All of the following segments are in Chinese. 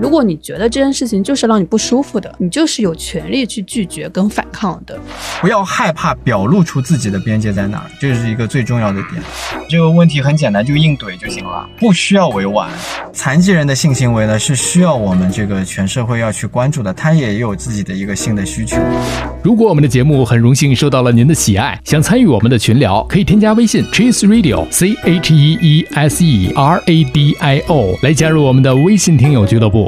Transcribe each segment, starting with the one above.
如果你觉得这件事情就是让你不舒服的，你就是有权利去拒绝跟反抗的。不要害怕表露出自己的边界在哪儿，这是一个最重要的点。这个问题很简单，就硬怼就行了，不需要委婉。残疾人的性行为呢，是需要我们这个全社会要去关注的，他也有自己的一个性的需求。如果我们的节目很荣幸受到了您的喜爱，想参与我们的群聊，可以添加微信 Cheese Radio C H E E S E R A D I O 来加入我们的微信听友俱乐部。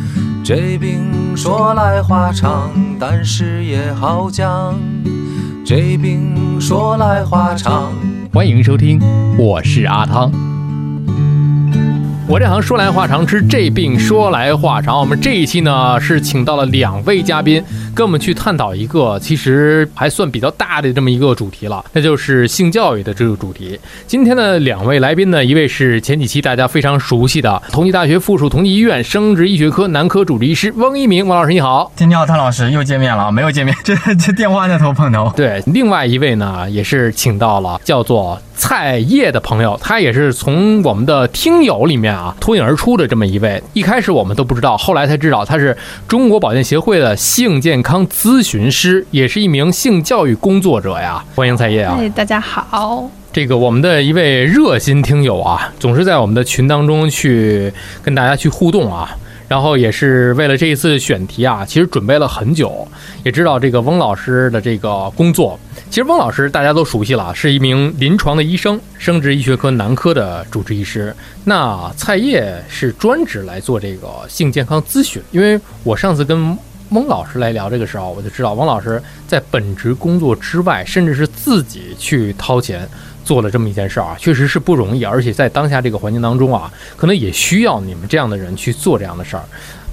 这病说来话长，但是也好讲。这病说来话长。欢迎收听，我是阿汤。我这行说来话长，之这病说来话长。我们这一期呢是请到了两位嘉宾，跟我们去探讨一个其实还算比较大的这么一个主题了，那就是性教育的这个主题。今天的两位来宾呢，一位是前几期大家非常熟悉的同济大学附属同济医院生殖医学科男科主治医师翁一鸣，王老师你好。你好，汤老师，又见面了，没有见面，这 这电话那头碰头。对，另外一位呢也是请到了叫做蔡烨的朋友，他也是从我们的听友里面啊。啊，脱颖而出的这么一位，一开始我们都不知道，后来才知道他是中国保健协会的性健康咨询师，也是一名性教育工作者呀。欢迎蔡叶啊！哎，大家好。这个我们的一位热心听友啊，总是在我们的群当中去跟大家去互动啊。然后也是为了这一次选题啊，其实准备了很久，也知道这个翁老师的这个工作。其实翁老师大家都熟悉了，是一名临床的医生，生殖医学科男科的主治医师。那蔡叶是专职来做这个性健康咨询。因为我上次跟翁老师来聊这个时候，我就知道翁老师在本职工作之外，甚至是自己去掏钱。做了这么一件事儿啊，确实是不容易，而且在当下这个环境当中啊，可能也需要你们这样的人去做这样的事儿。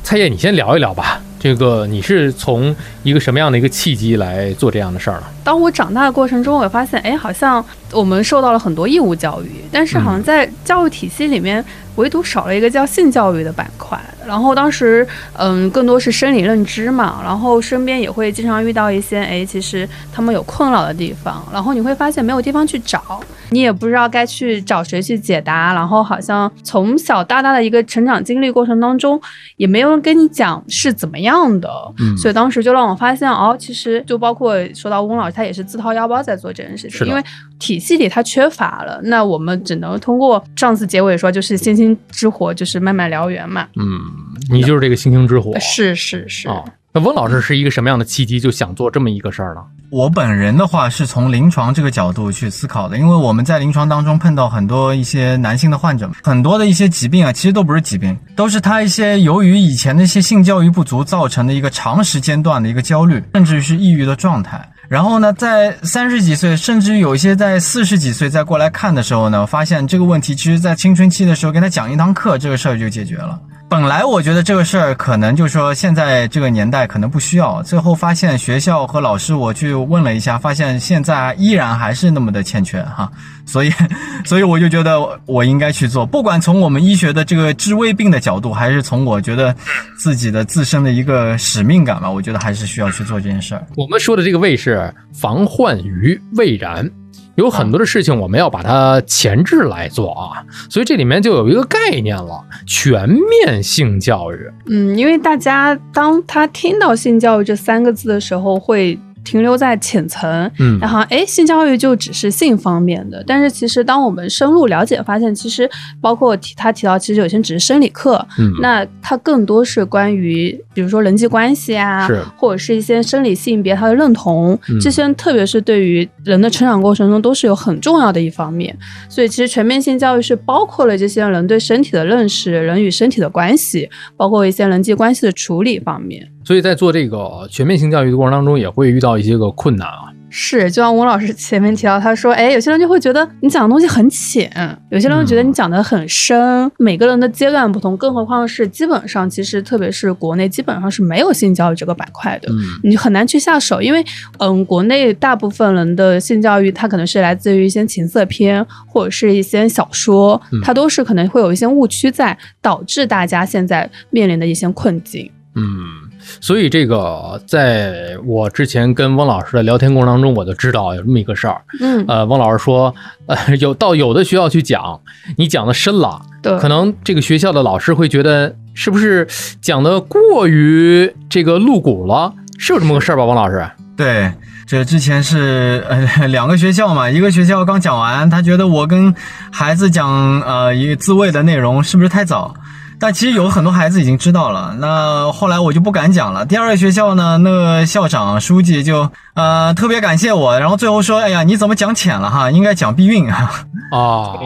蔡烨，你先聊一聊吧。这个你是从一个什么样的一个契机来做这样的事儿呢？当我长大的过程中，我发现，哎，好像我们受到了很多义务教育，但是好像在教育体系里面，唯独少了一个叫性教育的板块。然后当时，嗯，更多是生理认知嘛，然后身边也会经常遇到一些，哎，其实他们有困扰的地方，然后你会发现没有地方去找，你也不知道该去找谁去解答，然后好像从小到大的一个成长经历过程当中，也没有人跟你讲是怎么样的，所以当时就让我发现，哦，其实就包括说到翁老师，他也是自掏腰包在做这件事情，因为体系里他缺乏了，那我们只能通过上次结尾说，就是星星之火，就是慢慢燎原嘛，嗯。你就是这个星星之火，是是是。那翁老师是一个什么样的契机就想做这么一个事儿呢？我本人的话是从临床这个角度去思考的，因为我们在临床当中碰到很多一些男性的患者，很多的一些疾病啊，其实都不是疾病，都是他一些由于以前的一些性教育不足造成的一个长时间段的一个焦虑，甚至于是抑郁的状态。然后呢，在三十几岁，甚至于有一些在四十几岁再过来看的时候呢，发现这个问题，其实在青春期的时候给他讲一堂课，这个事儿就解决了。本来我觉得这个事儿可能就是说现在这个年代可能不需要，最后发现学校和老师我去问了一下，发现现在依然还是那么的欠缺哈，所以，所以我就觉得我应该去做，不管从我们医学的这个治胃病的角度，还是从我觉得自己的自身的一个使命感吧，我觉得还是需要去做这件事儿。我们说的这个胃是防患于未然。有很多的事情我们要把它前置来做啊，所以这里面就有一个概念了：全面性教育。嗯，因为大家当他听到性教育这三个字的时候，会。停留在浅层，嗯，然后哎，性教育就只是性方面的，但是其实当我们深入了解，发现其实包括提他提到，其实有些只是生理课，嗯，那它更多是关于比如说人际关系啊，是。或者是一些生理性别它的认同，这些特别是对于人的成长过程中都是有很重要的一方面，所以其实全面性教育是包括了这些人对身体的认识，人与身体的关系，包括一些人际关系的处理方面。所以在做这个全面性教育的过程当中，也会遇到一些个困难啊。是，就像吴老师前面提到，他说，哎，有些人就会觉得你讲的东西很浅，有些人会觉得你讲的很深。每个人的阶段不同，更何况是基本上，其实特别是国内，基本上是没有性教育这个板块的，你很难去下手，因为，嗯，国内大部分人的性教育，它可能是来自于一些情色片或者是一些小说，它都是可能会有一些误区在，导致大家现在面临的一些困境。嗯。所以这个，在我之前跟汪老师的聊天过程当中，我就知道有这么一个事儿。嗯，呃，汪老师说，呃，有到有的学校去讲，你讲的深了，对，可能这个学校的老师会觉得是不是讲的过于这个露骨了？是有这么个事儿吧，汪老师？对，这之前是呃两个学校嘛，一个学校刚讲完，他觉得我跟孩子讲呃一个自慰的内容是不是太早？但其实有很多孩子已经知道了，那后来我就不敢讲了。第二个学校呢，那个校长、书记就呃特别感谢我，然后最后说：“哎呀，你怎么讲浅了哈？应该讲避孕啊。” 哦，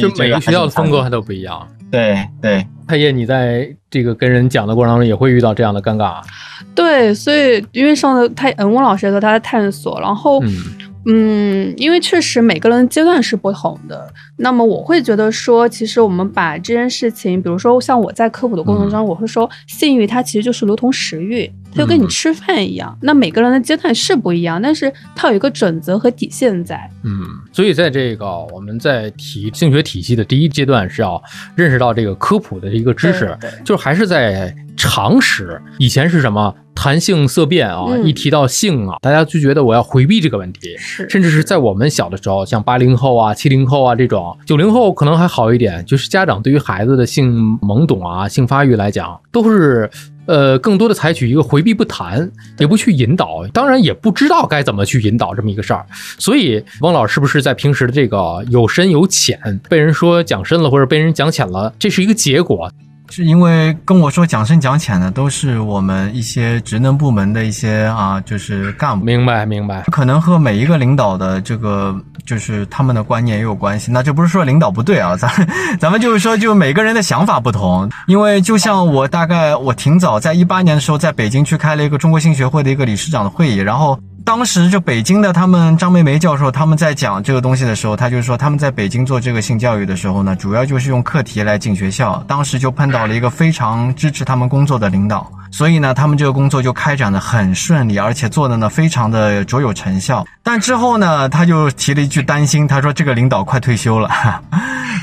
就每个学校的风格还都不一样。对对，太叶，你在这个跟人讲的过程当中也会遇到这样的尴尬。对，所以因为上的太嗯，翁老师和他在探索，然后。嗯，因为确实每个人阶段是不同的。那么我会觉得说，其实我们把这件事情，比如说像我在科普的过程中，我会说，性欲它其实就是如同食欲，它就跟你吃饭一样。那每个人的阶段是不一样，但是它有一个准则和底线在。嗯，所以在这个我们在体性学体系的第一阶段是要认识到这个科普的一个知识，就是还是在常识。以前是什么？谈性色变啊，一提到性啊，大家就觉得我要回避这个问题，甚至是在我们小的时候，像八零后啊、七零后啊这种，九零后可能还好一点，就是家长对于孩子的性懵懂啊、性发育来讲，都是呃更多的采取一个回避不谈，也不去引导，当然也不知道该怎么去引导这么一个事儿。所以汪老是不是在平时的这个有深有浅，被人说讲深了或者被人讲浅了，这是一个结果。是因为跟我说讲深讲浅的都是我们一些职能部门的一些啊，就是干部。明白明白，可能和每一个领导的这个就是他们的观念也有关系。那这不是说领导不对啊，咱咱们就是说就每个人的想法不同。因为就像我大概我挺早在一八年的时候在北京去开了一个中国性学会的一个理事长的会议，然后。当时就北京的他们张梅梅教授他们在讲这个东西的时候，他就说他们在北京做这个性教育的时候呢，主要就是用课题来进学校。当时就碰到了一个非常支持他们工作的领导，所以呢，他们这个工作就开展的很顺利，而且做的呢非常的卓有成效。但之后呢，他就提了一句担心，他说这个领导快退休了。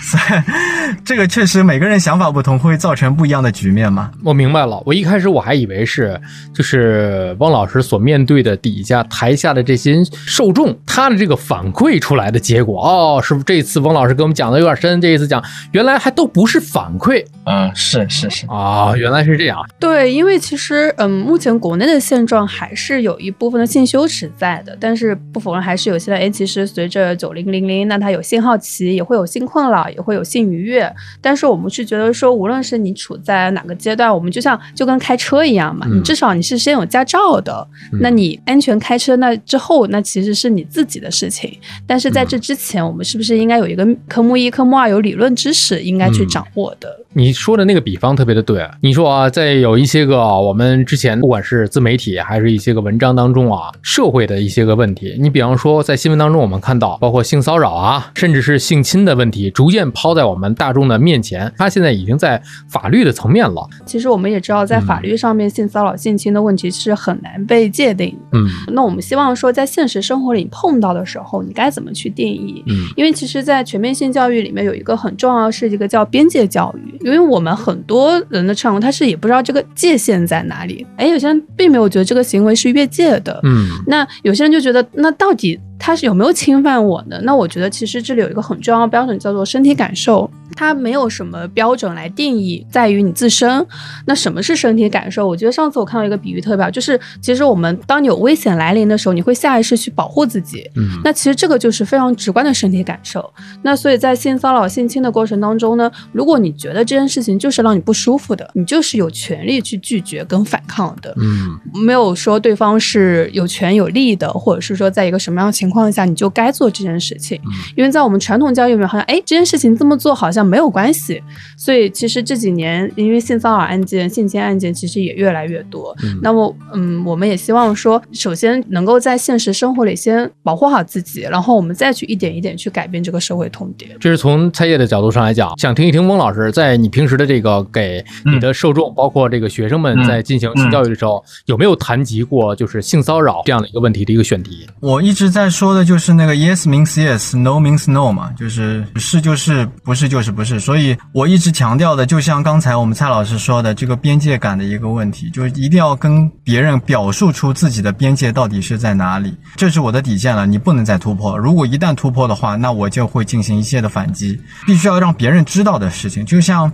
所 以这个确实每个人想法不同，会造成不一样的局面嘛。我明白了，我一开始我还以为是就是汪老师所面对的底下。台下的这些受众，他的这个反馈出来的结果哦，是不是这次翁老师给我们讲的有点深？这一次讲，原来还都不是反馈，嗯，是是是啊，原来是这样。对，因为其实嗯，目前国内的现状还是有一部分的性羞耻在的，但是不否认还是有些的。哎，其实随着九零零零，那它有性好奇，也会有性困扰，也会有性愉悦。但是我们是觉得说，无论是你处在哪个阶段，我们就像就跟开车一样嘛，你至少你是先有驾照的，那你安全开车。车那之后，那其实是你自己的事情。但是在这之前，我们是不是应该有一个科目一、科目二有理论知识应该去掌握的？你说的那个比方特别的对。你说啊，在有一些个我们之前不管是自媒体还是一些个文章当中啊，社会的一些个问题，你比方说在新闻当中我们看到，包括性骚扰啊，甚至是性侵的问题，逐渐抛在我们大众的面前。它现在已经在法律的层面了。其实我们也知道，在法律上面，性骚扰、性侵的问题是很难被界定。嗯，那我们。希望说，在现实生活里碰到的时候，你该怎么去定义？嗯，因为其实，在全面性教育里面有一个很重要，是一个叫边界教育。因为我们很多人的成长，他是也不知道这个界限在哪里。哎，有些人并没有觉得这个行为是越界的。嗯，那有些人就觉得，那到底？他是有没有侵犯我呢？那我觉得其实这里有一个很重要的标准，叫做身体感受。它没有什么标准来定义，在于你自身。那什么是身体感受？我觉得上次我看到一个比喻特别好，就是其实我们当你有危险来临的时候，你会下意识去保护自己。嗯，那其实这个就是非常直观的身体感受。那所以在性骚扰、性侵的过程当中呢，如果你觉得这件事情就是让你不舒服的，你就是有权利去拒绝跟反抗的。嗯，没有说对方是有权有利的，或者是说在一个什么样的情况。况下你就该做这件事情，因为在我们传统教育里面，好像哎这件事情这么做好像没有关系。所以其实这几年因为性骚扰案件、性侵案件其实也越来越多。嗯那么嗯，我们也希望说，首先能够在现实生活里先保护好自己，然后我们再去一点一点去改变这个社会痛点。这是从蔡叶的角度上来讲，想听一听翁老师在你平时的这个给你的受众，包括这个学生们嗯在进行性教育的时候，有没有谈及过就是性骚扰这样的一个问题的一个选题？我一直在说的就是那个 yes means yes，no means no 嘛，就是是就是，不是就是不是。所以我一直强调的，就像刚才我们蔡老师说的，这个边界感的一个问题，就是一定要跟别人表述出自己的边界到底是在哪里，这是我的底线了，你不能再突破。如果一旦突破的话，那我就会进行一切的反击，必须要让别人知道的事情，就像。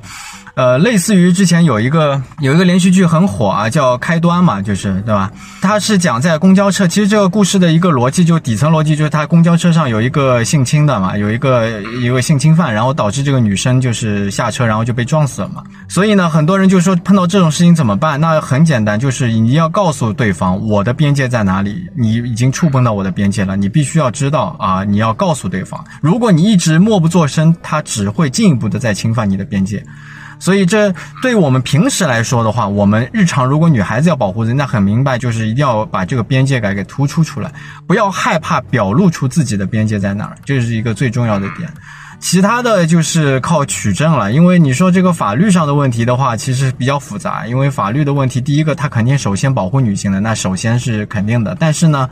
呃，类似于之前有一个有一个连续剧很火啊，叫《开端》嘛，就是对吧？它是讲在公交车，其实这个故事的一个逻辑就底层逻辑就是，他公交车上有一个性侵的嘛，有一个一个性侵犯，然后导致这个女生就是下车，然后就被撞死了嘛。所以呢，很多人就说碰到这种事情怎么办？那很简单，就是你要告诉对方我的边界在哪里，你已经触碰到我的边界了，你必须要知道啊，你要告诉对方。如果你一直默不作声，他只会进一步的在侵犯你的边界。所以这对我们平时来说的话，我们日常如果女孩子要保护自己，那很明白，就是一定要把这个边界感给突出出来，不要害怕表露出自己的边界在哪儿，这是一个最重要的点。其他的就是靠取证了，因为你说这个法律上的问题的话，其实比较复杂。因为法律的问题，第一个它肯定首先保护女性的，那首先是肯定的。但是呢，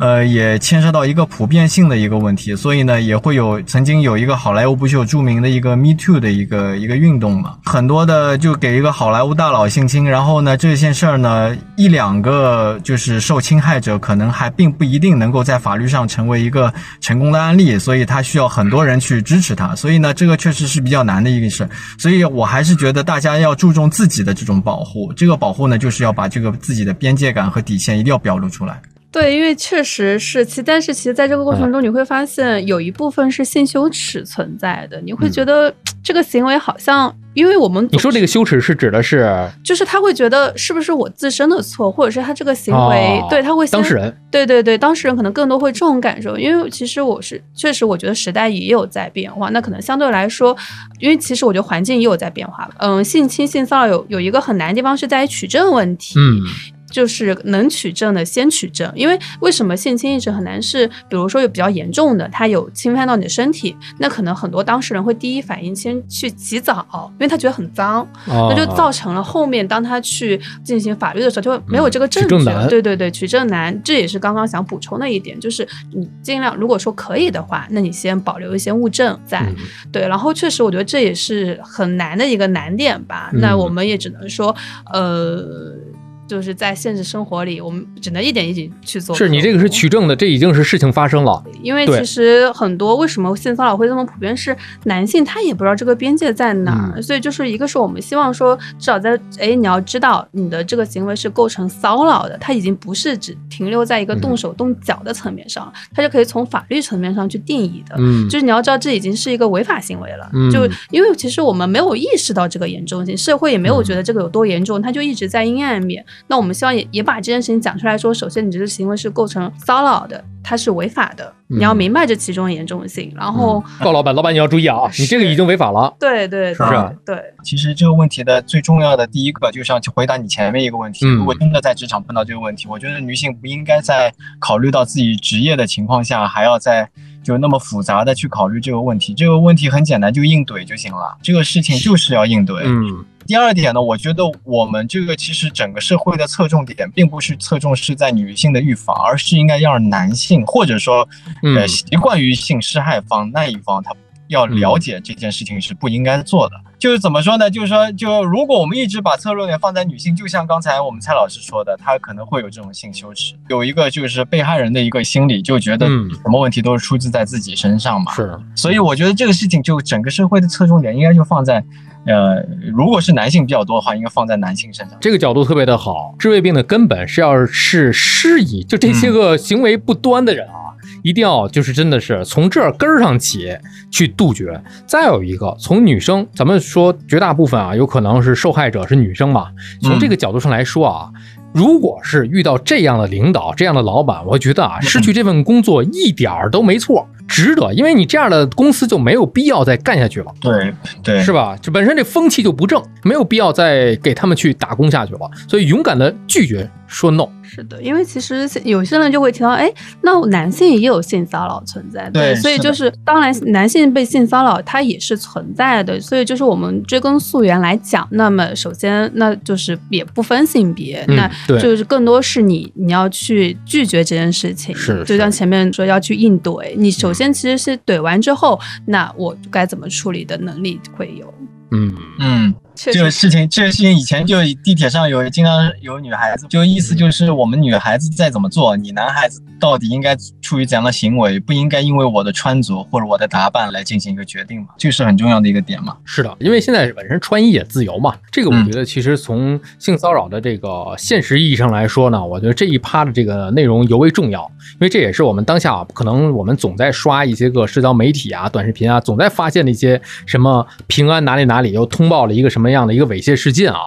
呃，也牵涉到一个普遍性的一个问题，所以呢，也会有曾经有一个好莱坞不是有著名的一个 Me Too 的一个一个运动嘛，很多的就给一个好莱坞大佬性侵，然后呢，这件事儿呢，一两个就是受侵害者可能还并不一定能够在法律上成为一个成功的案例，所以他需要很多人去支持他，所以呢，这个确实是比较难的一个事。所以我还是觉得大家要注重自己的这种保护，这个保护呢，就是要把这个自己的边界感和底线一定要表露出来。对，因为确实是其，但是其实在这个过程中，你会发现有一部分是性羞耻存在的，你会觉得这个行为好像，因为我们你说这个羞耻是指的是就是他会觉得是不是我自身的错，或者是他这个行为，哦对他会先当事人，对对对，当事人可能更多会这种感受，因为其实我是确实，我觉得时代也有在变化，那可能相对来说，因为其实我觉得环境也有在变化吧。嗯，性侵、性骚扰有有一个很难的地方是在于取证问题。嗯。就是能取证的先取证，因为为什么性侵一直很难是，比如说有比较严重的，他有侵犯到你的身体，那可能很多当事人会第一反应先去洗澡，因为他觉得很脏，哦那就造成了后面当他去进行法律的时候，就没有这个证据。对对对，取证难，这也是刚刚想补充的一点，就是你尽量如果说可以的话，那你先保留一些物证在。嗯对，然后确实我觉得这也是很难的一个难点吧。嗯那我们也只能说，呃。就是在现实生活里，我们只能一点一点去做。是你这个是取证的，这已经是事情发生了。因为其实很多为什么性骚扰会这么普遍，是男性他也不知道这个边界在哪儿，嗯所以就是一个是我们希望说，至少在哎你要知道你的这个行为是构成骚扰的，它已经不是只停留在一个嗯动手动脚的层面上，它就可以从法律层面上去定义的。嗯，就是你要知道，这已经是一个违法行为了。嗯就因为其实我们没有意识到这个严重性，社会也没有觉得这个有多严重，它就一直在阴暗面。那我们希望也也把这件事情讲出来说，首先你这个行为是构成骚扰的，它是违法的，嗯你要明白这其中的严重性。然后，告老板，老板你要注意啊，你这个已经违法了。对对对是啊对，其实这个问题的最重要的第一个，就是要去回答你前面一个问题。嗯如果真的在职场碰到这个问题，我觉得女性不应该在考虑到自己职业的情况下，还要在就那么复杂的去考虑这个问题。这个问题很简单，就硬怼就行了。这个事情就是要硬怼。嗯第二点呢，我觉得我们这个其实整个社会的侧重点，并不是侧重是在女性的预防，而是应该让男性或者说嗯呃习惯于性施害方那一方，他要了解这件事情是不应该做的。就是怎么说呢？就是说，就如果我们一直把侧重点放在女性，就像刚才我们蔡老师说的，她可能会有这种性羞耻，有一个就是被害人的一个心理，就觉得嗯什么问题都是出自在自己身上嘛。是所以我觉得这个事情就整个社会的侧重点应该就放在，呃，如果是男性比较多的话，应该放在男性身上。这个角度特别的好。治胃病的根本是要是施以，就这些个行为不端的人啊，一定要就是真的是从这儿根儿上起去杜绝。再有一个，从女生，咱们说绝大部分啊，有可能是受害者是女生嘛，从这个角度上来说啊。如果是遇到这样的领导、这样的老板，我觉得啊，失去这份工作一点儿都没错，值得，因为你这样的公司就没有必要再干下去了。对对，是吧？就本身这风气就不正，没有必要再给他们去打工下去了。所以勇敢的拒绝说 no。是的，因为其实有些人就会提到，哎，那男性也有性骚扰存在，对所以就是当然男性被性骚扰它也是存在的，所以就是我们追根溯源来讲，那么首先那就是也不分性别，嗯那就是更多是你你要去拒绝这件事情，是就像前面说要去硬怼，你首嗯先其实是怼完之后，那我该怎么处理的能力会有，嗯，嗯，这个事情，这个事情以前就地铁上有经常有女孩子，就意思就是我们女孩子再怎么做，你男孩子到底应该出于怎样的行为，不应该因为我的穿着或者我的打扮来进行一个决定嘛，这是很重要的一个点嘛。是的，因为现在本身穿衣也自由嘛，这个我嗯觉得其实从性骚扰的这个现实意义上来说呢，我觉得这一趴的这个内容尤为重要，因为这也是我们当下啊可能我们总在刷一些个社交媒体啊、短视频啊，总在发现的一些什么平安哪里哪里又通报了一个什么样的一个猥亵事件啊，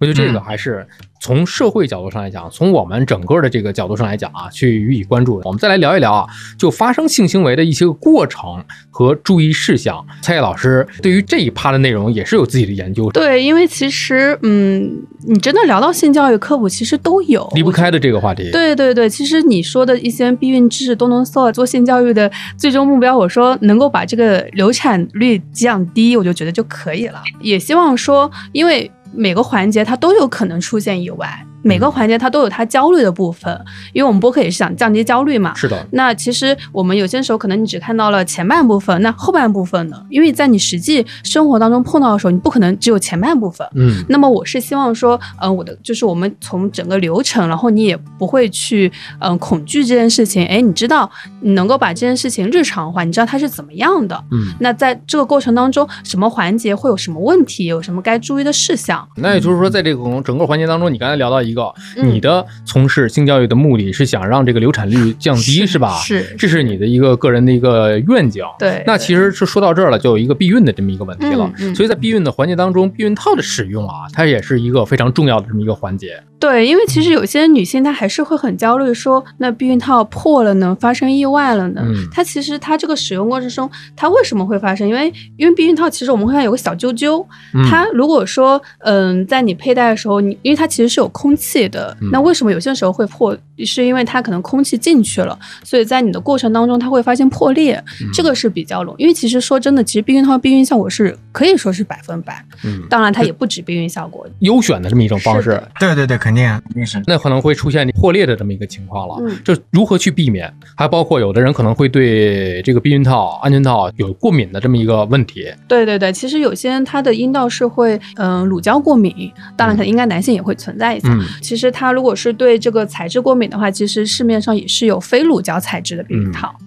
我觉得这个嗯还是。从社会角度上来讲，从我们整个的这个角度上来讲啊，去予以关注。我们再来聊一聊啊，就发生性行为的一些个过程和注意事项。蔡叶老师对于这一趴的内容也是有自己的研究，对，因为其实嗯，你真的聊到性教育科普，其实都有离不开的这个话题。，对对对，其实你说的一些避孕知识都能搜。做性教育的最终目标，我说能够把这个流产率降低，我就觉得就可以了。也希望说，因为每个环节它都有可能出现意外，每个环节它都有它焦虑的部分。因为我们播客也是想降低焦虑嘛。是的，那其实我们有些时候可能你只看到了前半部分，那后半部分呢？因为在你实际生活当中碰到的时候，你不可能只有前半部分。嗯，那么我是希望说，嗯、我的就是我们从整个流程，然后你也不会去嗯、恐惧这件事情，哎，你知道你能够把这件事情日常化，你知道它是怎么样的。嗯，那在这个过程当中，什么环节会有什么问题，有什么该注意的事项？那也就是说，在这个整个环节当中，你刚才聊到一个，嗯你的从事性教育的目的是想让这个流产率降低，是吧？是，这是你的一个个人的一个愿景。对。那其实是说到这儿了，就有一个避孕的这么一个问题了。嗯嗯所以在避孕的环节当中，避孕套的使用啊，它也是一个非常重要的这么一个环节。对，因为其实有些女性她还是会很焦虑，说那避孕套破了呢，发生意外了呢。嗯它其实它这个使用过程中，它为什么会发生？因为因为避孕套其实我们会看有个小揪揪，嗯它如果说嗯，在你佩戴的时候，你因为它其实是有空气的，嗯那为什么有些时候会破？是因为它可能空气进去了，所以在你的过程当中，它会发现破裂，嗯这个是比较容易。因为其实说真的，其实避孕套避孕效果是可以说是百分百，嗯，当然它也不止避孕效果。优选的这么一种方式对对，对对对，肯定啊肯定是。那可能会出现破裂的这么一个情况了。嗯就如何去避免，还包括有的人可能会对这个避孕套、安全套有过敏的这么一个问题。对对对，其实有些人他的阴道是会嗯、乳胶过敏，当然可能应该男性也会存在一下。嗯其实他如果是对这个材质过敏的话，其实市面上也是有非乳胶材质的避孕套。嗯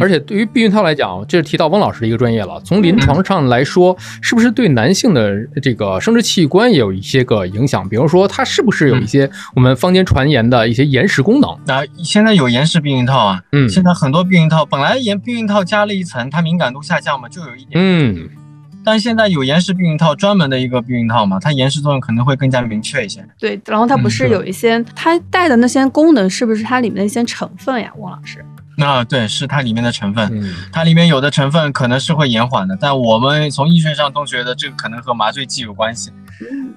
而且对于避孕套来讲，这是提到翁老师的一个专业了。从临床上来说，是不是对男性的这个生殖器官也有一些个影响？比如说，它是不是有一些我们坊间传言的一些延时功能？那、现在有延时避孕套啊，嗯现在很多避孕套本来延避孕套加了一层，它敏感度下降嘛，就有一点。嗯，但现在有延时避孕套，专门的一个避孕套嘛，它延时作用可能会更加明确一些。对，然后它不嗯是有一些、它带的那些功能，是不是它里面的一些成分呀，汪老师？那、对，是它里面的成分。嗯它里面有的成分可能是会延缓的，但我们从医学上都觉得这个可能和麻醉剂有关系，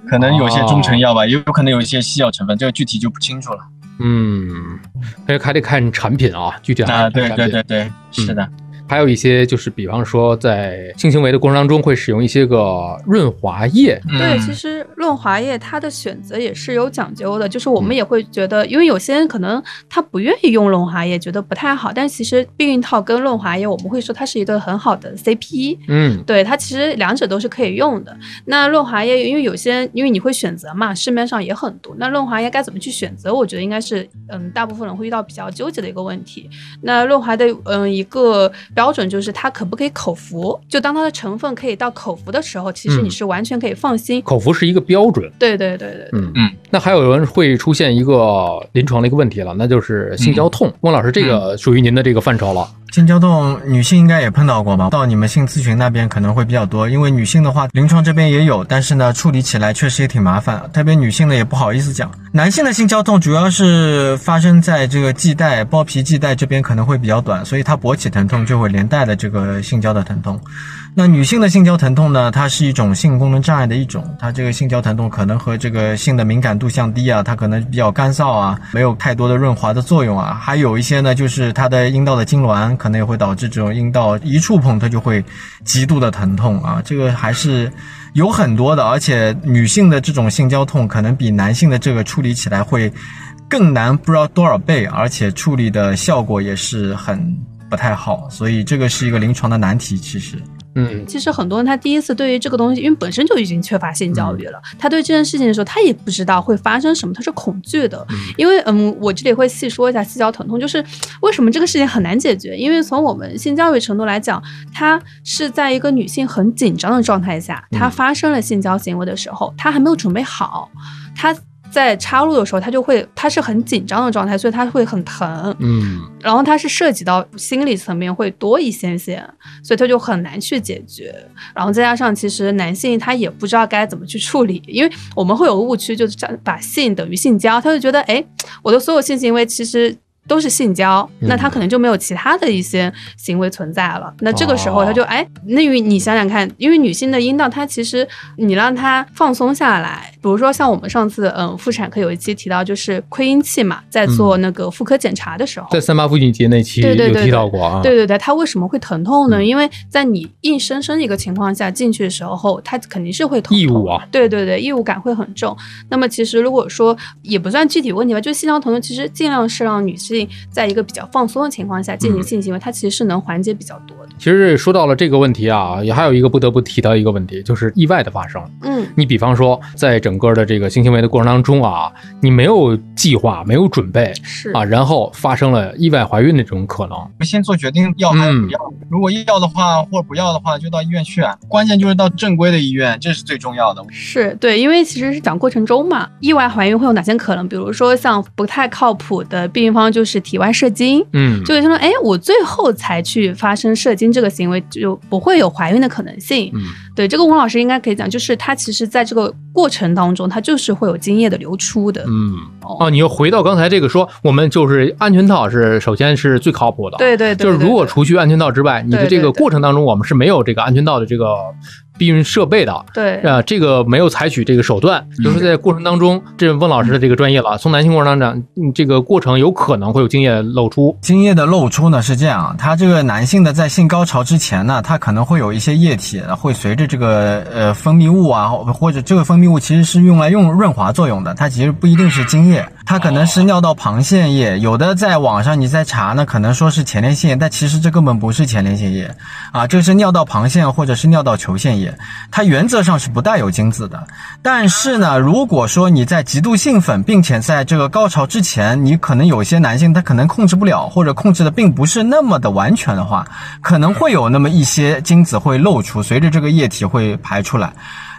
可能有些中成药吧，也有可能有一些西药成分，这个具体就不清楚了。嗯，这还得看产品啊，具体还啊，对得看产品。对对对，是的，还有一些就是，比方说在性行为的过程当中会使用一些个润滑液。对，嗯其实润滑液它的选择也是有讲究的，就是我嗯们也会觉得，因为有些人可能他不愿意用润滑液，觉得不太好，但其实避孕套跟润滑液，我们会说它是一对很好的 CP。嗯对它其实两者都是可以用的。那润滑液，因为有些因为你会选择嘛，市面上也很多。那润滑液该怎么去选择？我觉得应该是嗯，大部分人会遇到比较纠结的一个问题。那润滑的嗯一个标准就是它可不可以口服？就当它的成分可以到口服的时候，其实你嗯是完全可以放心。口服是一个标准。对对对对对。嗯嗯，那还有人会出现一个临床的一个问题了，那就是性交痛。孟老师，这个属于您的这个范畴了。性交痛，女性应该也碰到过吧？到你们性咨询那边可能会比较多，因为女性的话，临床这边也有，但是呢，处理起来确实也挺麻烦，特别女性呢也不好意思讲。男性的性交痛主要是发生在这个系带、包皮系带这边可能会比较短，所以它勃起疼痛就会连带的这个性交的疼痛。那女性的性交疼痛呢？它是一种性功能障碍的一种，它这个性交疼痛可能和这个性的敏感度降低啊，它可能比较干燥啊，没有太多的润滑的作用啊，还有一些呢，就是它的阴道的痉挛可能也会导致这种阴道一触碰它就会极度的疼痛啊，这个还是有很多的，而且女性的这种性交痛可能比男性的这个处理起来会更难，不知道多少倍，而且处理的效果也是很不太好，所以这个是一个临床的难题，其实。嗯，其实很多人他第一次对于这个东西，因为本身就已经缺乏性教育了，他对这件事情的时候，他也不知道会发生什么，他是恐惧的。因为嗯，我这里会细说一下性交疼痛，就是为什么这个事情很难解决？因为从我们性教育程度来讲，它是在一个女性很紧张的状态下，她发生了性交行为的时候，她还没有准备好，她。在插入的时候，他就会，他是很紧张的状态，所以他会很疼，嗯，然后它是涉及到心理层面会多一些些，所以他就很难去解决。然后再加上，其实男性他也不知道该怎么去处理，因为我们会有个误区，就是把性等于性交，他就觉得，哎，我的所有性行为其实。都是性交，那他可能就没有其他的一些行为存在了。那这个时候他就哎，那因为你想想看，因为女性的阴道，它其实你让它放松下来，比如说像我们上次嗯妇产科有一期提到，就是窥阴器嘛，在做那个妇科检查的时候，在三八妇女节那期有提到过啊。对对对，它为什么会疼痛呢？因为在你硬生生一个情况下进去的时候，它肯定是会痛。异物啊。对对对，异物感会很重。那么其实如果说也不算具体问题吧，就是性交疼痛，其实尽量是让女性。在一个比较放松的情况下进行性行为，它其实是能缓解比较多的。其实说到了这个问题啊，也还有一个不得不提到一个问题，就是意外的发生。嗯，你比方说，在整个的这个性行为的过程当中啊，你没有计划，没有准备，是啊，然后发生了意外怀孕的这种可能。先做决定要还是不要，如果要的话或者不要的话，就到医院去啊。关键就是到正规的医院，这是最重要的。是对，因为其实是讲过程中嘛，意外怀孕会有哪些可能？比如说像不太靠谱的避孕方就是体外射精，嗯，就有些说，哎，我最后才去发生射精这个行为，就不会有怀孕的可能性。嗯，对，这个吴老师应该可以讲，就是他其实在这个过程当中，他就是会有精液的流出的。嗯，哦，你又回到刚才这个说，我们就是安全套是首先是最靠谱的。对对对，就是如果除去安全套之外，你的这个过程当中，我们是没有这个安全套的这个。避孕设备的，对啊，这个没有采取这个手段，就是在过程当中，这是温老师的这个专业了。从男性过程当中，这个过程有可能会有精液露出。精液的露出呢是这样，它这个男性的在性高潮之前呢，它可能会有一些液体会随着这个呃分泌物啊，或者这个分泌物其实是用来用润滑作用的，它其实不一定是精液，它可能是尿道旁腺液。有的在网上你在查呢，可能说是前列腺液，但其实这根本不是前列腺液啊，这是尿道旁腺或者是尿道球腺液。它原则上是不带有精子的，但是呢，如果说你在极度兴奋，并且在这个高潮之前，你可能有些男性他可能控制不了，或者控制的并不是那么的完全的话，可能会有那么一些精子会漏出，随着这个液体会排出来。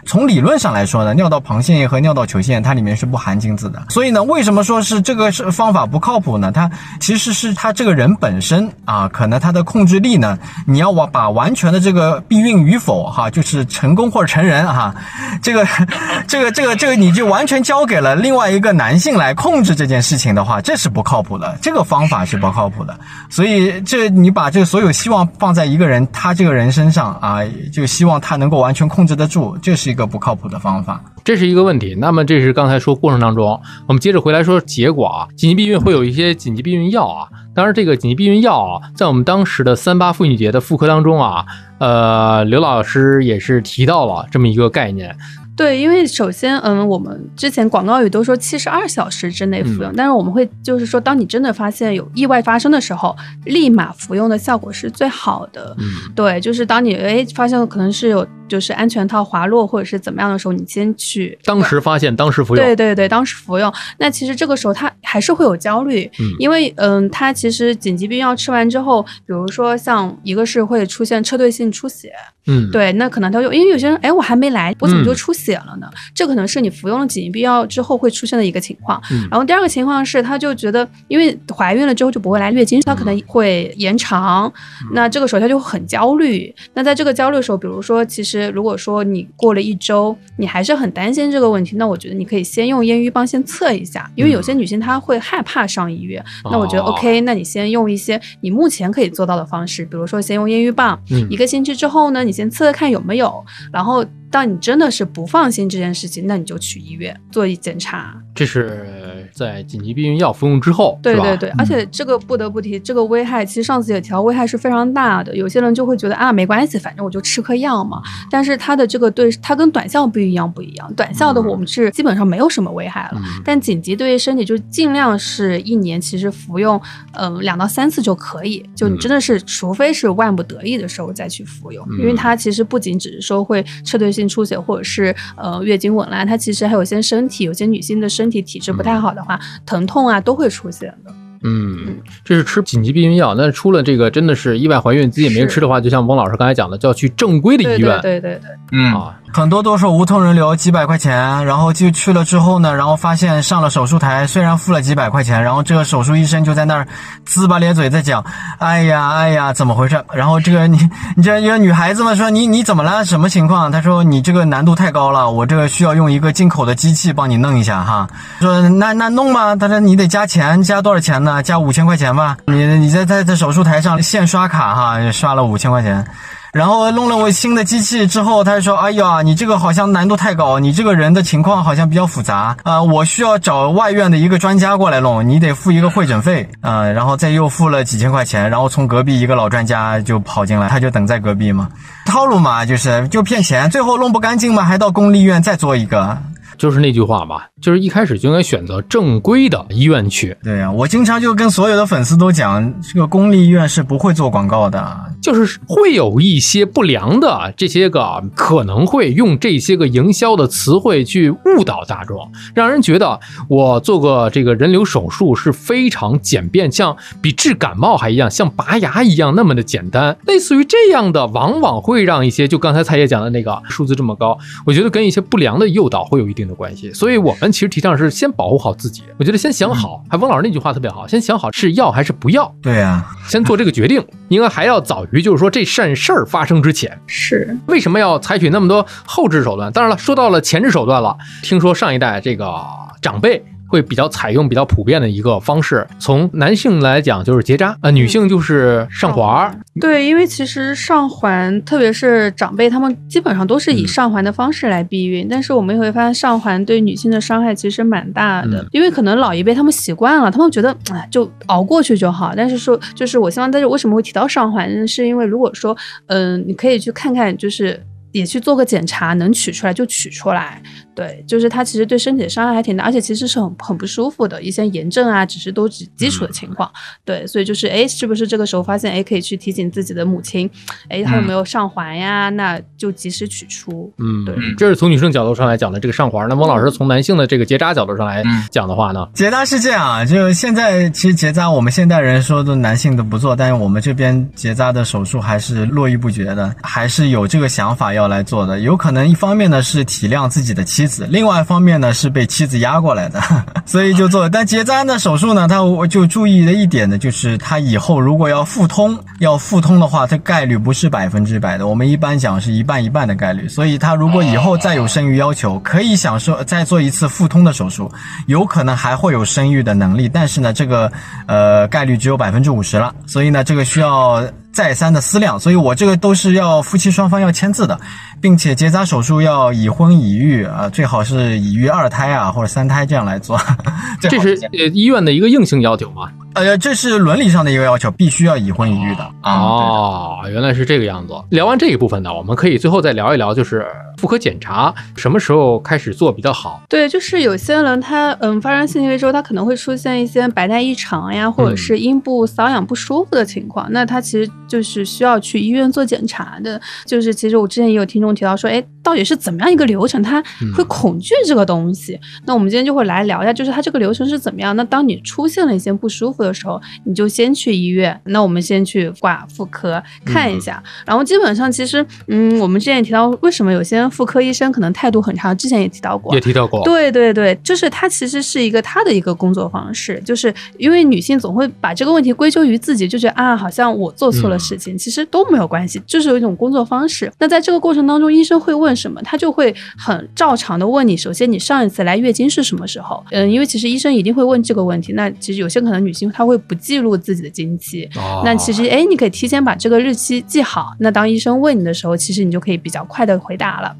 从理论上来说呢，尿道旁腺液和尿道球腺它里面是不含精子的，所以呢，为什么说是这个是方法不靠谱呢？它其实是他这个人本身啊，可能他的控制力呢，你要完把完全的这个避孕与否哈，就是成功或者成人哈，这个 这个这个这个你就完全交给了另外一个男性来控制这件事情的话，这是不靠谱的，这个方法是不靠谱的。所以这你把这所有希望放在一个人他这个人身上啊，就希望他能够完全控制得住，这是。一个不靠谱的方法，这是一个问题。那么这是刚才说过程当中，我们接着回来说结果啊。紧急避孕会有一些紧急避孕药啊，当然这个紧急避孕药啊，在我们当时的三八妇女节的妇科当中啊，呃，刘老师也是提到了这么一个概念。对，因为首先，嗯，我们之前广告语都说七十二小时之内服用，但是我们会就是说，当你真的发现有意外发生的时候，立马服用的效果是最好的。嗯，对，就是当你哎发现可能是有。就是安全套滑落或者是怎么样的时候，你先去当时发现，当时服用。对对对，当时服用。那其实这个时候他还是会有焦虑，嗯因为嗯，他其实紧急避孕药吃完之后，比如说像一个是会出现撤退性出血，嗯，对，那可能他就因为有些人，哎，我还没来，我怎么就嗯出血了呢？这可能是你服用了紧急避孕药之后会出现的一个情况。嗯然后第二个情况是，他就觉得，因为怀孕了之后就不会来月经，他可能会延长，那这个时候他就很焦虑。那在这个焦虑的时候，比如说，其实如果说你过了一周，你还是很担心这个问题，那我觉得你可以先用验孕棒先测一下，因为有些女性她会害怕上医院。那我觉得哦 OK，那你先用一些你目前可以做到的方式，比如说先用验孕棒，嗯一个星期之后呢，你先测测看有没有，然后当你真的是不放心这件事情，那你就去医院做一检查。这是在紧急避孕药服用之后，对对对，而且这个不得不提，这个危害其实上次也提到，危害是非常大的。有些人就会觉得啊，没关系，反正我就吃颗药嘛。但是它的这个对它跟短效避孕药不一样，短效的我们是基本上没有什么危害了，嗯。但紧急对于身体就尽量是一年其实服用嗯两到三次就可以，就你真的是除非是万不得已的时候再去服用，嗯。因为它其实不仅只是说会撤退性出血或者是呃月经紊乱，它其实还有一些身体有些女性的身体体质不太好的话，疼痛啊都会出现的。嗯，这是吃紧急避孕药。那出了这个真的是意外怀孕，自己没是吃的话，就像翁老师刚才讲的，就要去正规的医院对对对对，嗯，啊。很多都是无痛人流，几百块钱，然后就去了之后呢，然后发现上了手术台，虽然付了几百块钱，然后这个手术医生就在那儿呲吧咧嘴在讲，哎呀哎呀，怎么回事？然后这个你你这一个女孩子嘛，说你你怎么了？什么情况？她说你这个难度太高了，我这个需要用一个进口的机器帮你弄一下哈。说那那弄吧，他说你得加钱，加多少钱呢？加五千块钱吧。你你在在在手术台上现刷卡哈，刷了五千块钱。然后弄了我新的机器之后，他就说：“哎呀，你这个好像难度太高，你这个人的情况好像比较复杂。啊、我需要找外院的一个专家过来弄，你得付一个会诊费。啊、然后再又付了几千块钱，然后从隔壁一个老专家就跑进来，他就等在隔壁嘛，套路嘛，就是就骗钱，最后弄不干净嘛，还到公立医院再做一个。就是那句话吧，就是一开始就应该选择正规的医院去，对呀、我经常就跟所有的粉丝都讲，这个公立医院是不会做广告的。就是会有一些不良的这些个可能会用这些个营销的词汇去误导大众，让人觉得我做个这个人流手术是非常简便，像比治感冒还一样，像拔牙一样那么的简单。类似于这样的，往往会让一些就刚才蔡姐讲的那个数字这么高，我觉得跟一些不良的诱导会有一定的关系。所以我们其实提倡是先保护好自己，我觉得先想好，还翁老师那句话特别好，先想好是要还是不要。对呀、先做这个决定，应该还要早于就是说这善事儿发生之前。是为什么要采取那么多后置手段？当然了，说到了前置手段了，听说上一代这个长辈。会比较采用比较普遍的一个方式，从男性来讲就是结扎，呃，女性就是上环儿，对，因为其实上环，特别是长辈，他们基本上都是以嗯。上环的方式来避孕，但是我们也会发现上环对女性的伤害其实蛮大的，嗯。因为可能老一辈他们习惯了，他们觉得哎就熬过去就好。但是说，就是我希望大家为什么会提到上环，是因为如果说，嗯、你可以去看看，就是。也去做个检查，能取出来就取出来。对，就是它其实对身体的伤害还挺大，而且其实是很很不舒服的，一些炎症啊，只是都是基础的情况。对，所以就是哎，是不是这个时候发现哎，可以去提醒自己的母亲，哎，她有没有上环呀？那就及时取出。嗯，对这是从女生角度上来讲的这个上环。那孟老师从男性的这个结扎角度上来嗯讲的话呢，结扎是这样啊，就现在其实结扎我们现代人说的男性的不做，但是我们这边结扎的手术还是络绎不绝的，还是有这个想法要来做的。有可能一方面呢是体谅自己的妻子，另外一方面呢是被妻子压过来的，所以就做。但结扎的手术呢，它我就注意的一点呢，就是他以后如果要复通，要复通的话，它概率不是百分之百的，我们一般讲是一半一半的概率。所以他如果以后再有生育要求，可以享受再做一次复通的手术，有可能还会有生育的能力，但是呢，这个呃概率只有百分之五十了，所以呢，这个需要再三的思量。所以我这个都是要夫妻双方要签字的，并且结扎手术要已婚已育啊、最好是已育二胎啊或者三胎这样来做。最这是呃医院的一个硬性要求吗？呃，这是伦理上的一个要求，必须要已婚已育的啊。哦，原来是这个样子。聊完这一部分呢，我们可以最后再聊一聊，就是妇科检查什么时候开始做比较好？对，就是有些人他嗯发生性行为之后，他可能会出现一些白带异常呀，或者是阴部瘙痒不舒服的情况，那他其实就是需要去医院做检查的。就是其实我之前也有听众提到说，哎，到底是怎么样一个流程，他会恐惧这个东西？那我们今天就会来聊一下，就是他这个流程是怎么样。那当你出现了一些不舒服的时候，你就先去医院。那我们先去挂妇科看一下，然后基本上其实，嗯，我们之前也提到，为什么有些妇科医生可能态度很差，之前也提到过，也提到过。对对对，就是他其实是一个他的一个工作方式，就是因为女性总会把这个问题归咎于自己，就觉得啊，好像我做错了事情，其实都没有关系，就是有一种工作方式。那在这个过程当中，医生会问什么，他就会很照常的问你。首先，你上一次来月经是什么时候？嗯，因为其实医生一定会问这个问题。那其实有些可能女性她会不记录自己的经期，那其实哎，你可以提前把这个日期记好。那当医生问你的时候，其实你就可以比较快的回答了。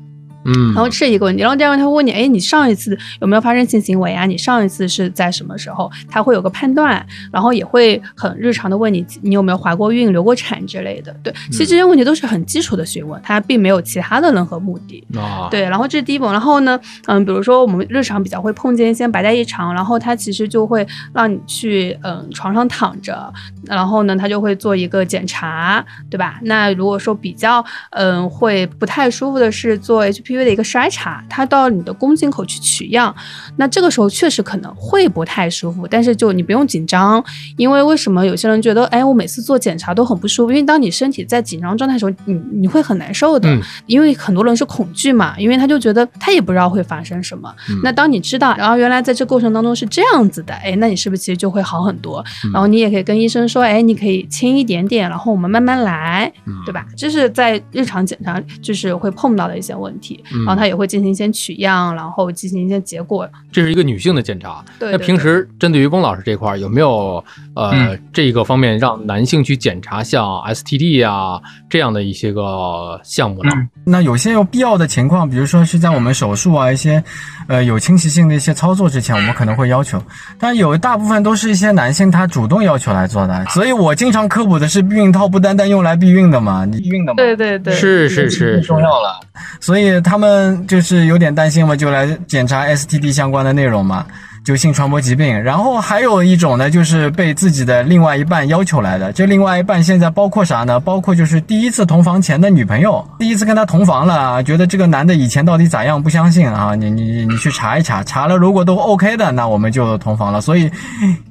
嗯，然后这是一个问题，然后第二个他会问你，哎，你上一次有没有发生性行为啊？你上一次是在什么时候？他会有个判断，然后也会很日常的问你，你有没有怀过孕、流过产之类的。对，其实这些问题都是很基础的询问，他并没有其他的任何目的。啊，对，然后这是第一步，然后呢，嗯，比如说我们日常比较会碰见一些白带异常，然后他其实就会让你去嗯床上躺着，然后呢，他就会做一个检查，对吧？那如果说比较嗯会不太舒服的是做 HP。的一个筛查，他到你的宫颈口去取样，那这个时候确实可能会不太舒服，但是就你不用紧张，因为为什么有些人觉得，哎，我每次做检查都很不舒服，因为当你身体在紧张状态的时候，你你会很难受的，因为很多人是恐惧嘛，因为他就觉得他也不知道会发生什么。那当你知道，然后原来在这过程当中是这样子的，哎，那你是不是其实就会好很多？然后你也可以跟医生说，哎，你可以轻一点点，然后我们慢慢来，对吧？这是在日常检查就是会碰到的一些问题。然后他也会进行一些取样，然后进行一些结果。这是一个女性的检查。对。那平时针对于翁老师这块，有没有呃这个方面让男性去检查，像 STD 啊这样的一些个项目呢？那有些有必要的情况，比如说是在我们手术啊一些呃有侵袭性的一些操作之前，我们可能会要求。但有大部分都是一些男性他主动要求来做的，所以我经常科普的是避孕套不单单用来避孕的嘛，避孕的嘛。对对对。是是是。重要了。所以他们就是有点担心嘛，就来检查 STD 相关的内容嘛。就性传播疾病，然后还有一种呢，就是被自己的另外一半要求来的。这另外一半现在包括啥呢？包括就是第一次同房前的女朋友，第一次跟他同房了，觉得这个男的以前到底咋样？不相信啊，你你你去查一查，查了如果都 OK 的，那我们就同房了。所以，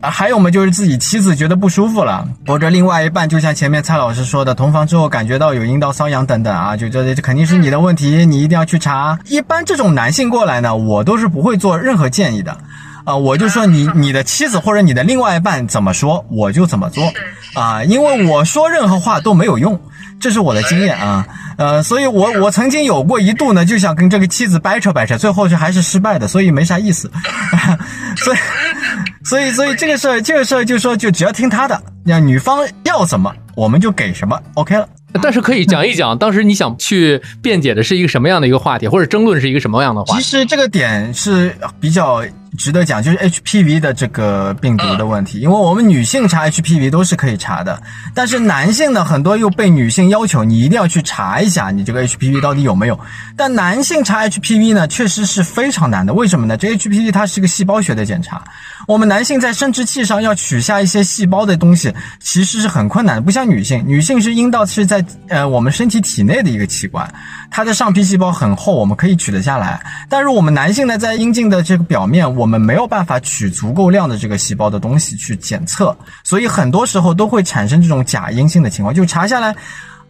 还有我们就是自己妻子觉得不舒服了，或者另外一半，就像前面蔡老师说的，同房之后感觉到有阴道瘙痒等等啊，就这这肯定是你的问题，你一定要去查。一般这种男性过来呢，我都是不会做任何建议的。啊，我就说你你的妻子或者你的另外一半怎么说，我就怎么做啊，因为我说任何话都没有用，这是我的经验啊，呃，所以我我曾经有过一度呢，就想跟这个妻子掰扯掰扯，最后是还是失败的，所以没啥意思，所以所以所以这个事儿这个事儿就说就只要听他的，那女方要什么我们就给什么，OK 了。但是可以讲一讲，当时你想去辩解的是一个什么样的一个话题，或者争论是一个什么样的话题？其实这个点是比较值得讲，就是 HPV 的这个病毒的问题。因为我们女性查 HPV 都是可以查的，但是男性呢，很多又被女性要求你一定要去查一下你这个 HPV 到底有没有。但男性查 HPV 呢，确实是非常难的。为什么呢？这 HPV 它是个细胞学的检查，我们男性在生殖器上要取下一些细胞的东西，其实是很困难的，不像女性，女性是阴道是在。呃，我们身体体内的一个器官，它的上皮细胞很厚，我们可以取得下来。但是我们男性呢，在阴茎的这个表面，我我们没有办法取足够量的这个细胞的东西去检测，所以很多时候都会产生这种假阴性的情况。就查下来，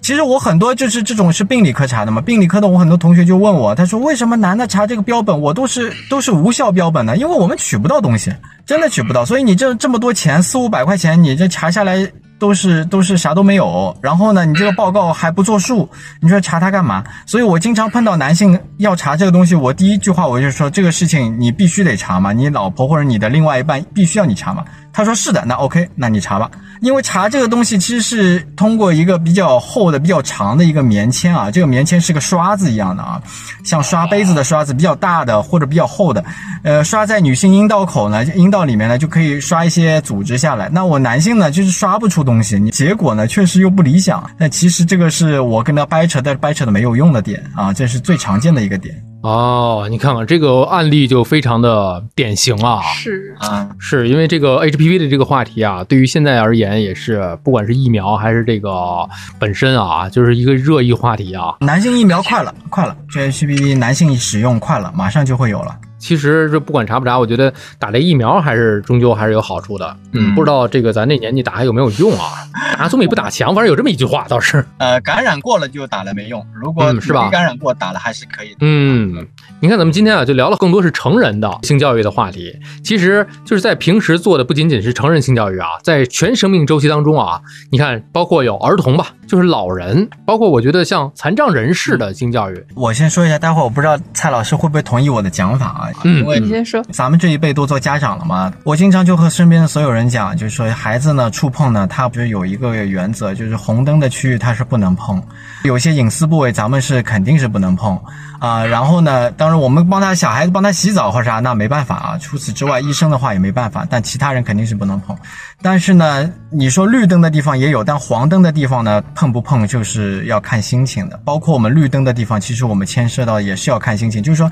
其实我很多就是这种是病理科查的嘛，病理科的我很多同学就问我，他说为什么男的查这个标本，我都是都是无效标本呢？因为我们取不到东西，真的取不到。所以你这这么多钱，四五百块钱，你这查下来。都是都是啥都没有，然后呢，你这个报告还不作数，你说查他干嘛？所以我经常碰到男性要查这个东西，我第一句话我就说这个事情你必须得查嘛，你老婆或者你的另外一半必须要你查嘛。他说是的，那 OK，那你查吧。因为查这个东西其实是通过一个比较厚的、比较长的一个棉签啊，这个棉签是个刷子一样的啊，像刷杯子的刷子，比较大的或者比较厚的，呃，刷在女性阴道口呢，阴道里面呢就可以刷一些组织下来。那我男性呢就是刷不出东西，你结果呢确实又不理想。那其实这个是我跟他掰扯，但是掰扯的没有用的点啊，这是最常见的一个点。哦，你看看这个案例就非常的典型啊。是啊，是因为这个 HPV 的这个话题啊，对于现在而言也是，不管是疫苗还是这个本身啊，就是一个热议话题啊。男性疫苗快了，快了，这 HPV 男性使用快了，马上就会有了。其实这不管查不查，我觉得打这疫苗还是终究还是有好处的。嗯不知道这个咱这年纪打还有没有用啊？打总比不打强，反正有这么一句话倒是。呃，感染过了就打了没用，如果嗯是吧没感染过打了还是可以的。嗯，你看咱们今天啊，就聊了更多是成人的性教育的话题。其实就是在平时做的不仅仅是成人性教育啊，在全生命周期当中啊，你看包括有儿童吧，就是老人，包括我觉得像残障人士的性教育，我先说一下，待会儿我不知道蔡老师会不会同意我的讲法啊？嗯因为你先说，咱们这一辈都做家长了嘛，我经常就和身边的所有人讲，就是说孩子呢触碰呢，他不是有一个原则，就是红灯的区域他是不能碰，有些隐私部位咱们是肯定是不能碰啊、然后呢，当然我们帮他小孩子帮他洗澡或啥，那没办法啊。除此之外，医生的话也没办法，但其他人肯定是不能碰。但是呢，你说绿灯的地方也有，但黄灯的地方呢，碰不碰就是要看心情的。包括我们绿灯的地方，其实我们牵涉到也是要看心情，就是说，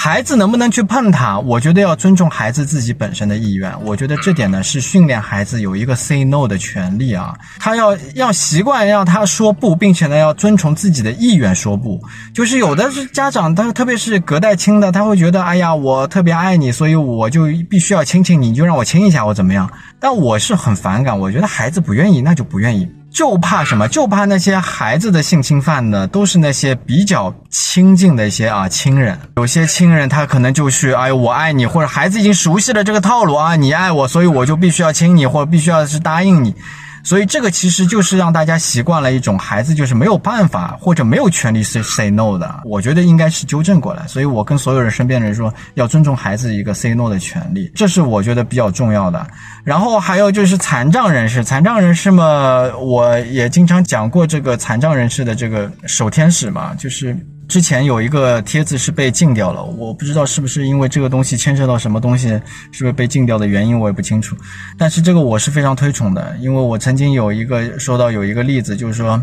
孩子能不能去碰它，我觉得要尊重孩子自己本身的意愿。我觉得这点呢是训练孩子有一个 say no 的权利啊，他要要习惯让他说不，并且呢要遵从自己的意愿说不。就是有的是家长，他特别是隔代亲的，他会觉得，哎呀，我特别爱你，所以我就必须要亲亲你，你就让我亲一下，我怎么样？但我是很反感，我觉得孩子不愿意，那就不愿意。就怕什么？就怕那些孩子的性侵犯呢，都是那些比较亲近的一些啊亲人。有些亲人他可能就去，哎，我爱你，或者孩子已经熟悉了这个套路啊，你爱我，所以我就必须要亲你，或者必须要是答应你。所以这个其实就是让大家习惯了一种孩子就是没有办法或者没有权利 say say no 的，我觉得应该是纠正过来。所以我跟所有人身边人说，要尊重孩子一个 say no 的权利，这是我觉得比较重要的。然后还有就是残障人士，残障人士嘛，我也经常讲过这个残障人士的这个守天使嘛，就是。之前有一个帖子是被禁掉了，我不知道是不是因为这个东西牵涉到什么东西，是不是被禁掉的原因，我也不清楚。但是这个我是非常推崇的，因为我曾经有一个说到有一个例子，就是说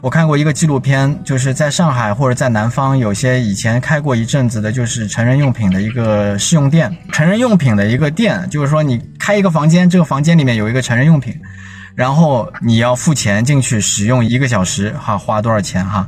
我看过一个纪录片，就是在上海或者在南方有些以前开过一阵子的，就是成人用品的一个试用店，成人用品的一个店，就是说你开一个房间，这个房间里面有一个成人用品，然后你要付钱进去使用一个小时，哈，花多少钱哈？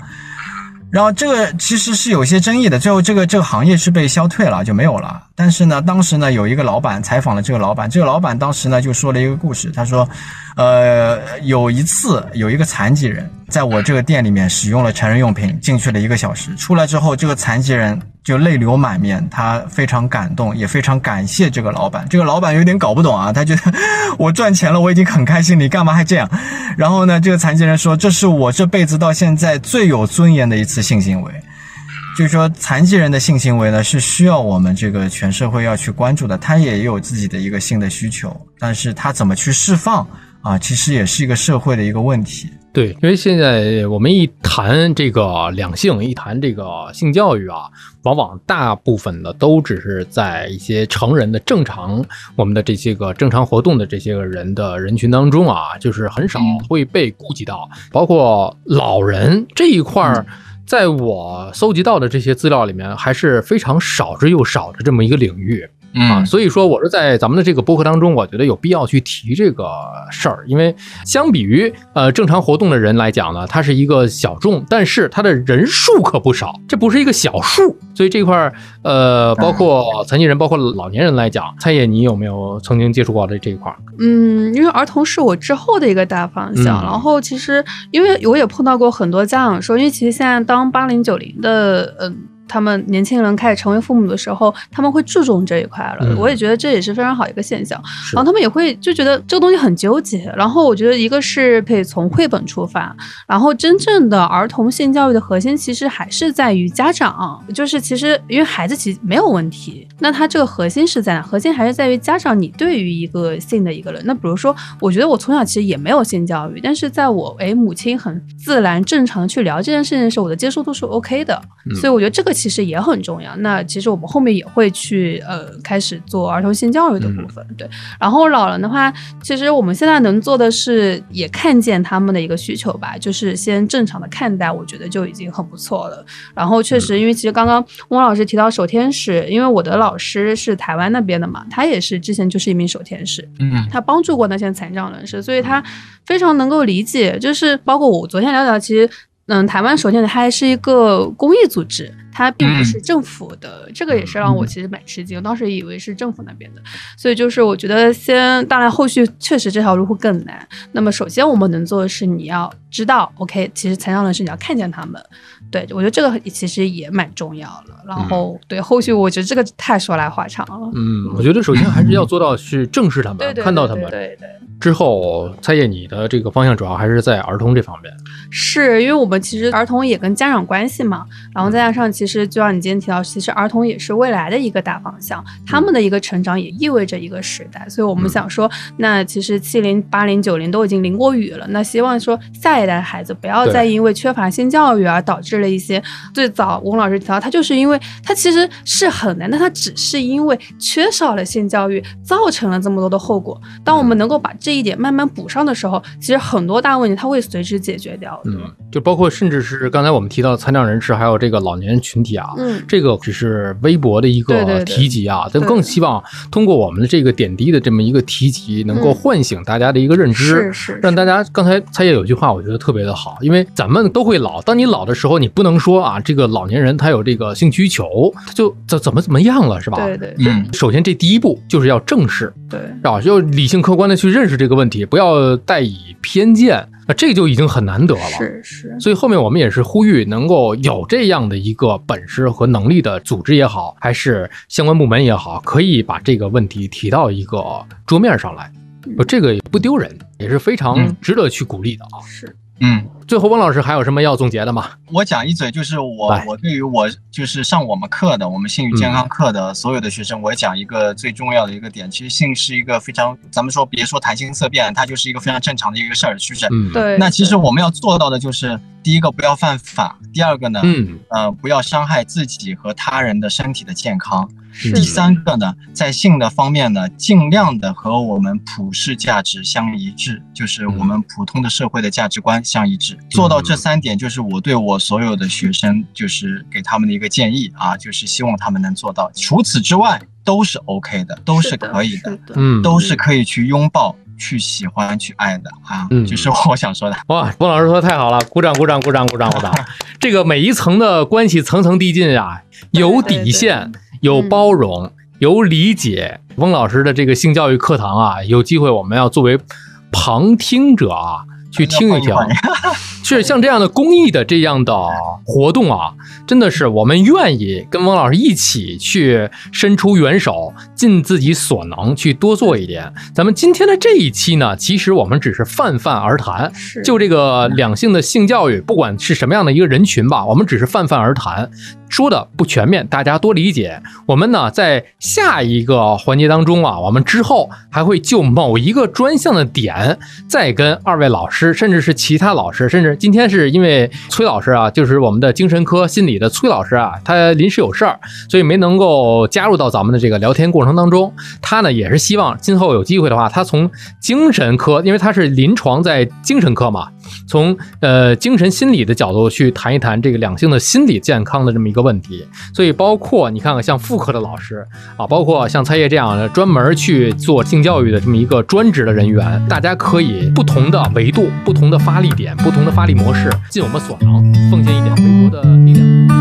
然后这个其实是有些争议的，最后这个这个行业是被消退了，就没有了。但是呢，当时呢有一个老板采访了这个老板，这个老板当时呢就说了一个故事，他说，呃，有一次有一个残疾人在我这个店里面使用了成人用品，进去了一个小时，出来之后，这个残疾人就泪流满面，他非常感动，也非常感谢这个老板。这个老板有点搞不懂啊，他觉得 我赚钱了，我已经很开心，你干嘛还这样？然后呢，这个残疾人说，这是我这辈子到现在最有尊严的一次性行为。就是说，残疾人的性行为呢，是需要我们这个全社会要去关注的。他也有自己的一个性的需求，但是他怎么去释放啊，其实也是一个社会的一个问题。对，因为现在我们一谈这个两性，一谈这个性教育啊，往往大部分的都只是在一些成人的正常我们的这些个正常活动的这些个人的人群当中啊，就是很少会被顾及到，包括老人这一块儿。在我搜集到的这些资料里面，还是非常少之又少的这么一个领域。啊，所以说我是在咱们的这个播客当中，我觉得有必要去提这个事儿，因为相比于呃正常活动的人来讲呢，它是一个小众，但是它的人数可不少，这不是一个小数，所以这块儿呃，包括残疾人，包括老年人来讲，蔡野你有没有曾经接触过的这一块儿？嗯，因为儿童是我之后的一个大方向，嗯然后其实因为我也碰到过很多家长说，因为其实现在当八零九零的嗯。他们年轻人开始成为父母的时候，他们会注重这一块了。嗯我也觉得这也是非常好一个现象。然后他们也会就觉得这个东西很纠结。然后我觉得一个是可以从绘本出发，然后真正的儿童性教育的核心其实还是在于家长，就是其实因为孩子其实没有问题，那他这个核心是在哪？核心还是在于家长你对于一个性的一个人。那比如说，我觉得我从小其实也没有性教育，但是在我诶母亲很自然正常地去聊这件事情的时候，我的接受度是 OK 的。嗯所以我觉得这个其其实也很重要。那其实我们后面也会去呃开始做儿童性教育的部分，对。然后老人的话，其实我们现在能做的是也看见他们的一个需求吧，就是先正常的看待，我觉得就已经很不错了。然后确实，因为其实刚刚翁老师提到守天使，因为我的老师是台湾那边的嘛，他也是之前就是一名守天使，嗯他帮助过那些残障人士，所以他非常能够理解。就是包括我昨天了解到，其实嗯，台湾首先它还是一个公益组织，它并不是政府的，这个也是让我其实蛮吃惊。我当时以为是政府那边的，所以就是我觉得先，当然后续确实这条路会更难。那么首先我们能做的是，你要知道，OK，其实残障人士你要看见他们，对我觉得这个其实也蛮重要了。然后对后续，我觉得这个太说来话长了。嗯，我觉得首先还是要做到去正视他们，看到他们。对对。之后，蔡叶，你的这个方向主要还是在儿童这方面。是因为我们其实儿童也跟家长关系嘛，然后再加上其实就像你今天提到，其实儿童也是未来的一个大方向，他们的一个成长也意味着一个时代，所以我们想说，那其实七零、八零、九零都已经淋过雨了，那希望说下一代孩子不要再因为缺乏性教育而导致了一些最早翁老师提到，他就是因为他其实是很难，但他只是因为缺少了性教育造成了这么多的后果。当我们能够把这一点慢慢补上的时候，其实很多大问题它会随之解决掉。嗯，就包括甚至是刚才我们提到的残障人士，还有这个老年人群体啊，嗯，这个只是微博的一个提及啊，但更希望通过我们的这个点滴的这么一个提及，能够唤醒大家的一个认知，是是，让大家刚才蔡叶有句话，我觉得特别的好，因为咱们都会老，当你老的时候，你不能说啊，这个老年人他有这个性需求，他就怎怎么怎么样了，是吧？对对，嗯，首先这第一步就是要正视，对，啊，就理性客观的去认识这个问题，不要带以偏见。那这就已经很难得了，是是。所以后面我们也是呼吁，能够有这样的一个本事和能力的组织也好，还是相关部门也好，可以把这个问题提到一个桌面上来，这个也不丢人，也是非常值得去鼓励的啊。是，嗯。最后，汪老师还有什么要总结的吗？我讲一嘴，就是我我对于我就是上我们课的，我们性与健康课的所有的学生，我讲一个最重要的一个点，其实性是一个非常，咱们说别说谈心色变，它就是一个非常正常的一个事儿，是不是？嗯，对。那其实我们要做到的就是，第一个不要犯法，第二个呢，嗯呃，不要伤害自己和他人的身体的健康。第三个呢，在性的方面呢，尽量的和我们普世价值相一致，就是我们普通的社会的价值观相一致。做到这三点，就是我对我所有的学生，就是给他们的一个建议啊，就是希望他们能做到。除此之外，都是 OK 的，都是可以的，嗯，都是可以去拥抱、去喜欢、去爱的啊。嗯，就是我想说的。哇，翁老师说的太好了，鼓掌，鼓掌，鼓掌，鼓掌，鼓掌。这个每一层的关系层层递进啊，有底线。有包容，有理解。翁老师的这个性教育课堂啊，有机会我们要作为旁听者啊，去听一听。是像这样的公益的这样的活动啊，真的是我们愿意跟翁老师一起去伸出援手，尽自己所能去多做一点。咱们今天的这一期呢，其实我们只是泛泛而谈，就这个两性的性教育，不管是什么样的一个人群吧，我们只是泛泛而谈。说的不全面，大家多理解。我们呢，在下一个环节当中啊，我们之后还会就某一个专项的点，再跟二位老是，甚至是其他老师，甚至今天是因为崔老师啊，就是我们的精神科心理的崔老师啊，他临时有事儿，所以没能够加入到咱们的这个聊天过程当中。他呢，也是希望今后有机会的话，他从精神科，因为他是临床在精神科嘛，从呃精神心理的角度去谈一谈这个两性的心理健康的这么一个。问题，所以包括你看看像妇科的老师啊，包括像蔡烨这样的专门去做性教育的这么一个专职的人员，大家可以不同的维度、不同的发力点、不同的发力模式，尽我们所能，奉献一点微薄的力量。